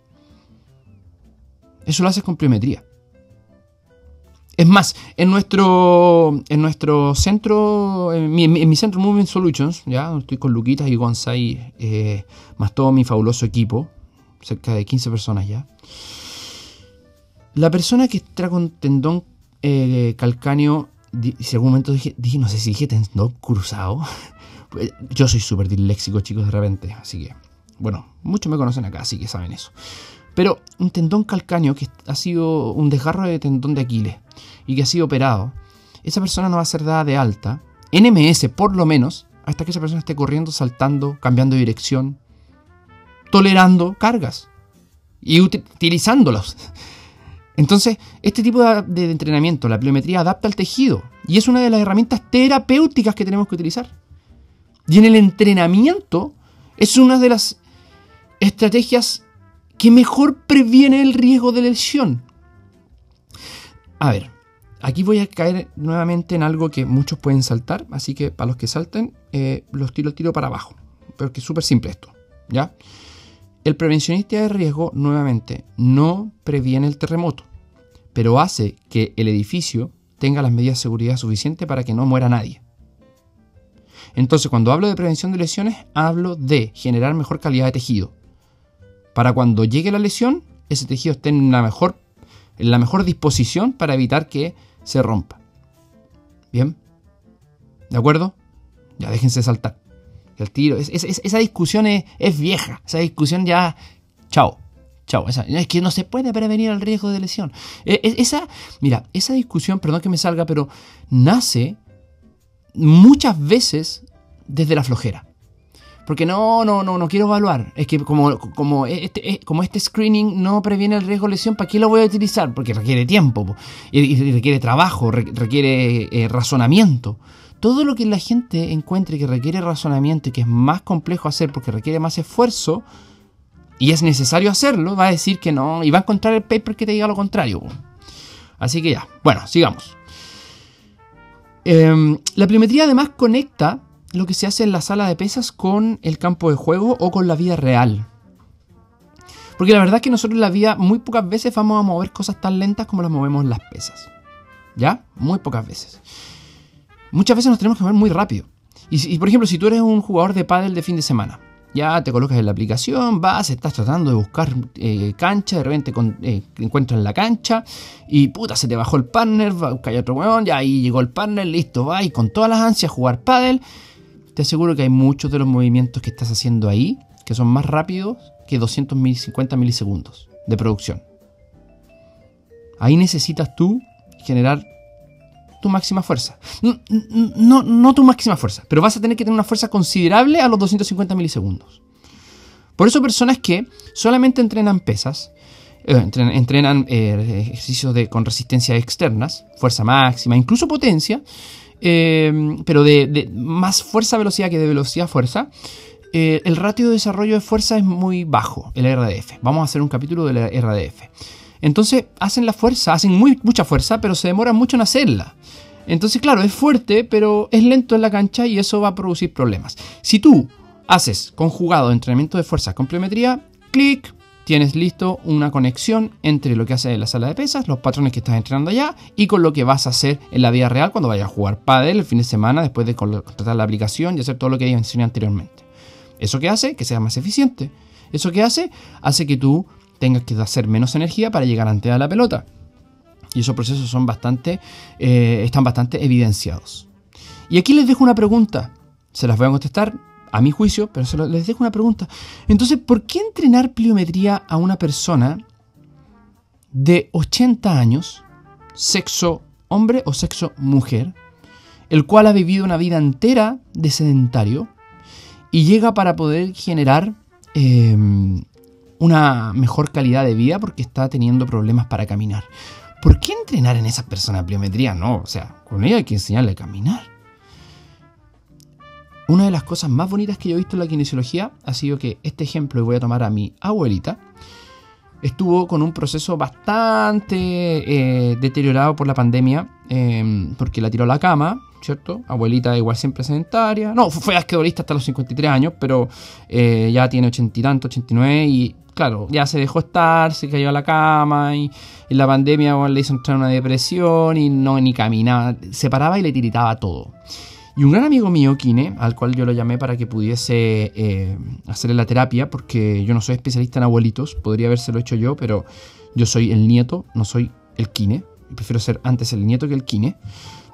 Eso lo haces con pliometría. Es más, en nuestro, en nuestro centro, en mi, centro Moving Solutions, ya estoy con Luquitas y Gonzai, eh, más todo mi fabuloso equipo, cerca de 15 personas ya. La persona que está con tendón eh, calcáneo, si algún momento dije, no sé si dije tendón cruzado. Pues, yo soy súper disléxico, chicos, de repente. Así que, bueno, muchos me conocen acá, así que saben eso. Pero un tendón calcáneo que ha sido un desgarro de tendón de Aquiles y que ha sido operado, esa persona no va a ser dada de alta, NMS por lo menos, hasta que esa persona esté corriendo, saltando, cambiando de dirección, tolerando cargas y utilizándolos. Entonces, este tipo de, entrenamiento, la pliometría, adapta al tejido y es una de las herramientas terapéuticas que tenemos que utilizar. Y en el entrenamiento es una de las estrategias que mejor previene el riesgo de lesión. A ver, aquí voy a caer nuevamente en algo que muchos pueden saltar, así que para los que salten, eh, los tiro, tiro para abajo. Porque es súper simple esto, ¿ya? El prevencionista de riesgo, nuevamente, no previene el terremoto, pero hace que el edificio tenga las medidas de seguridad suficientes para que no muera nadie. Entonces, cuando hablo de prevención de lesiones, hablo de generar mejor calidad de tejido. Para cuando llegue la lesión, ese tejido esté en la mejor, la mejor disposición para evitar que se rompa. ¿Bien? ¿De acuerdo? Ya déjense saltar. El tiro. esa discusión es, vieja. Esa discusión ya. Chao. Chao. es que no se puede prevenir el riesgo de lesión. E, e, esa, mira, esa discusión, perdón que me salga, pero nace muchas veces desde la flojera. Porque no, no, no, no quiero evaluar. Es que como, como, este, como este screening no previene el riesgo de lesión, ¿para qué lo voy a utilizar? Porque requiere tiempo, requiere trabajo, requiere eh, razonamiento. Todo lo que la gente encuentre que requiere razonamiento y que es más complejo hacer porque requiere más esfuerzo y es necesario hacerlo, va a decir que no y va a encontrar el paper que te diga lo contrario. Así que ya, bueno, sigamos. Em, la pliometría además conecta lo que se hace en la sala de pesas con el campo de juego o con la vida real. Porque la verdad es que nosotros en la vida muy pocas veces vamos a mover cosas tan lentas como las movemos en las pesas. ¿Ya? Muy pocas veces. Muchas veces nos tenemos que mover muy rápido. Y, por ejemplo, si tú eres un jugador de pádel de fin de semana, ya te colocas en la aplicación, vas, estás tratando de buscar eh, cancha, de repente eh, encuentras la cancha y puta, se te bajó el partner, buscar otro weón, ya ahí llegó el partner, listo, va y con todas las ansias jugar pádel. Te aseguro que hay muchos de los movimientos que estás haciendo ahí que son más rápidos que 250 milisegundos de producción. Ahí necesitas tú generar tu máxima fuerza. No, no, tu máxima fuerza, pero vas a tener que tener una fuerza considerable a los 250 milisegundos. Por eso personas que solamente entrenan pesas, eh, entrenan, eh, ejercicios de, con resistencia externas, fuerza máxima, incluso potencia, eh, pero de, de, más fuerza-velocidad que de velocidad-fuerza, el ratio de desarrollo de fuerza es muy bajo, el RDF. Vamos a hacer un capítulo del RDF. Entonces hacen la fuerza, hacen muy, mucha fuerza, pero se demoran mucho en hacerla. Entonces, claro, es fuerte, pero es lento en la cancha y eso va a producir problemas. Si tú haces conjugado entrenamiento de fuerza con pliometría, clic, tienes listo una conexión entre lo que haces en la sala de pesas, los patrones que estás entrenando allá y con lo que vas a hacer en la vida real cuando vayas a jugar pádel el fin de semana después de contratar la aplicación y hacer todo lo que mencioné anteriormente. ¿Eso qué hace? Que sea más eficiente. ¿Eso qué hace? Hace que tú tengas que hacer menos energía para llegar antes a la pelota. Y esos procesos son bastante, eh, están bastante evidenciados. Y aquí les dejo una pregunta. Se las voy a contestar a mi juicio, pero les dejo una pregunta. Entonces, ¿por qué entrenar pliometría a una persona de 80 años, sexo hombre o sexo mujer, el cual ha vivido una vida entera de sedentario, y llega para poder generar em, una mejor calidad de vida porque está teniendo problemas para caminar. ¿Por qué entrenar en esa persona pliometría? No, o sea, con ella hay que enseñarle a caminar. Una de las cosas más bonitas que yo he visto en la kinesiología ha sido que este ejemplo, y voy a tomar a mi abuelita, estuvo con un proceso bastante eh, deteriorado por la pandemia, em, porque la tiró a la cama, ¿cierto? Abuelita igual siempre sedentaria. No, fue asquedorista hasta los 53 años, pero eh, ya tiene 80 y tanto, 89 y claro, ya se dejó estar, se cayó a la cama y, en la pandemia le hizo entrar una depresión y no ni caminaba, se paraba y le tiritaba todo. Y un gran amigo mío, Kine, al cual yo lo llamé para que pudiese eh, hacerle la terapia, porque yo no soy especialista en abuelitos, podría habérselo hecho yo, pero yo soy el nieto, no soy el Kine. Prefiero ser antes el nieto que el Kine.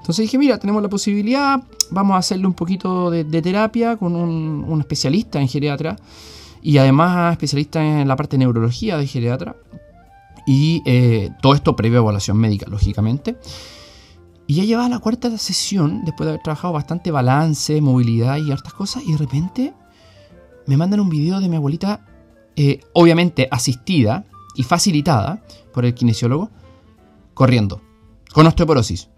Entonces dije, mira, tenemos la posibilidad, vamos a hacerle un poquito de, terapia con un, especialista en geriatra y además especialista en la parte de neurología de geriatra. Y eh, todo esto previo a evaluación médica, lógicamente. Y ya llevaba la cuarta sesión, después de haber trabajado bastante balance, movilidad y hartas cosas, y de repente me mandan un video de mi abuelita, eh, obviamente asistida y facilitada por el kinesiólogo, corriendo, con osteoporosis.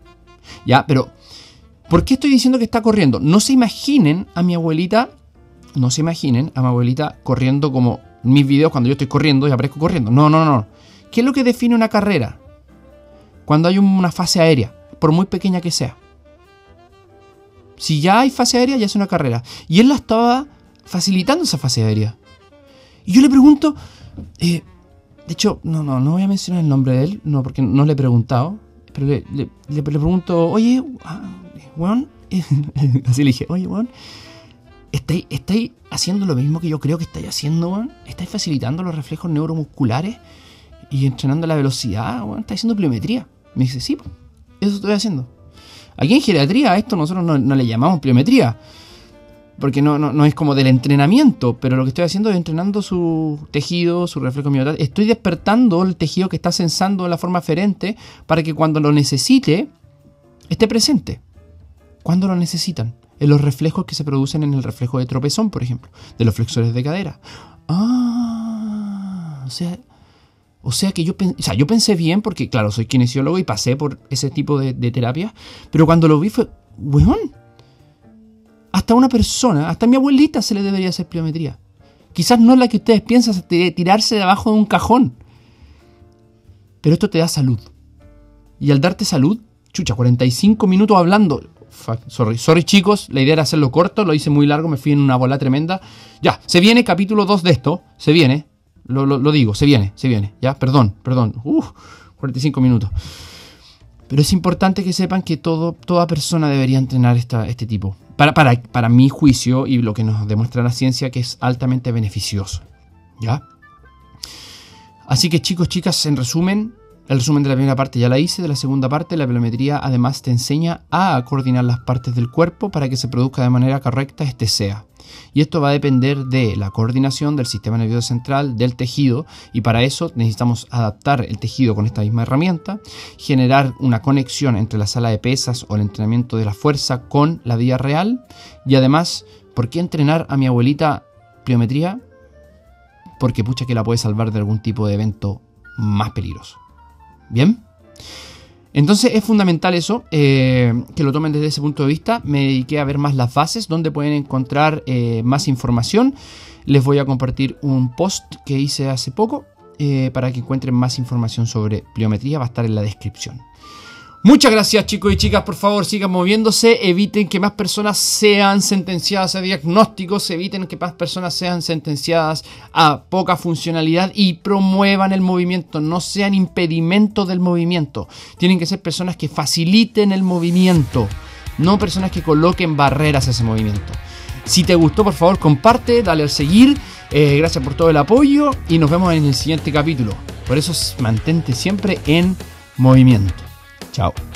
Ya, pero ¿por qué estoy diciendo que está corriendo? No se imaginen a mi abuelita, no se imaginen a mi abuelita corriendo como mis videos cuando yo estoy corriendo y aparezco corriendo. No, no, no. ¿Qué es lo que define una carrera? Cuando hay una fase aérea, por muy pequeña que sea. Si ya hay fase aérea, ya es una carrera. Y él la estaba facilitando esa fase aérea. Y yo le pregunto, eh, de hecho, no, no, no voy a mencionar el nombre de él, no, porque no le he preguntado. Pero le, pregunto, oye, ah, así le dije, oye, Juan, ¿estáis, ¿estáis haciendo lo mismo que yo creo que estáis haciendo, Juan? ¿Estáis facilitando los reflejos neuromusculares y entrenando la velocidad, Juan? ¿Estáis haciendo pliometría? Me dice, sí, eso estoy haciendo. Aquí en geriatría esto nosotros no, no le llamamos pliometría porque no, no, es como del entrenamiento, pero lo que estoy haciendo es entrenando su tejido, su reflejo miotal. Estoy despertando el tejido que está sensando de la forma aferente para que cuando lo necesite esté presente. Cuando lo necesitan. En los reflejos que se producen en el reflejo de tropezón, por ejemplo, de los flexores de cadera. Ah, o sea, o sea que yo, o yo pensé bien porque, claro, soy kinesiólogo y pasé por ese tipo de, de terapia, pero cuando lo vi fue, weón, hasta una persona, hasta mi abuelita se le debería hacer pliometría. Quizás no es la que ustedes piensan, tirarse debajo de un cajón. Pero esto te da salud. Y al darte salud, chucha, 45 minutos hablando. sorry, sorry chicos, la idea era hacerlo corto, lo hice muy largo, me fui en una bola tremenda. Ya, se viene capítulo 2 de esto, se viene, lo, digo, se viene, se viene, ya, perdón, perdón. Uf, 45 minutos. Pero es importante que sepan que todo, toda persona debería entrenar este tipo. Para, para, para mi juicio y lo que nos demuestra la ciencia que es altamente beneficioso. ¿Ya? Así que chicos, chicas, en resumen, el resumen de la primera parte ya la hice, de la segunda parte la pliometría además te enseña a coordinar las partes del cuerpo para que se produzca de manera correcta este SEA. Y esto va a depender de la coordinación del sistema nervioso central, del tejido, y para eso necesitamos adaptar el tejido con esta misma herramienta, generar una conexión entre la sala de pesas o el entrenamiento de la fuerza con la vida real, y además, ¿por qué entrenar a mi abuelita pliometría? Porque pucha que la puede salvar de algún tipo de evento más peligroso. ¿Bien? Entonces es fundamental eso, eh, que lo tomen desde ese punto de vista. Me dediqué a ver más las bases, donde pueden encontrar eh, más información. Les voy a compartir un post que hice hace poco eh, para que encuentren más información sobre pliometría. Va a estar en la descripción. Muchas gracias chicos y chicas, por favor sigan moviéndose, eviten que más personas sean sentenciadas a diagnósticos, eviten que más personas sean sentenciadas a poca funcionalidad y promuevan el movimiento, no sean impedimentos del movimiento. Tienen que ser personas que faciliten el movimiento, no personas que coloquen barreras a ese movimiento. Si te gustó, por favor, comparte, dale al seguir. Eh, gracias por todo el apoyo y nos vemos en el siguiente capítulo. Por eso mantente siempre en movimiento. Chao.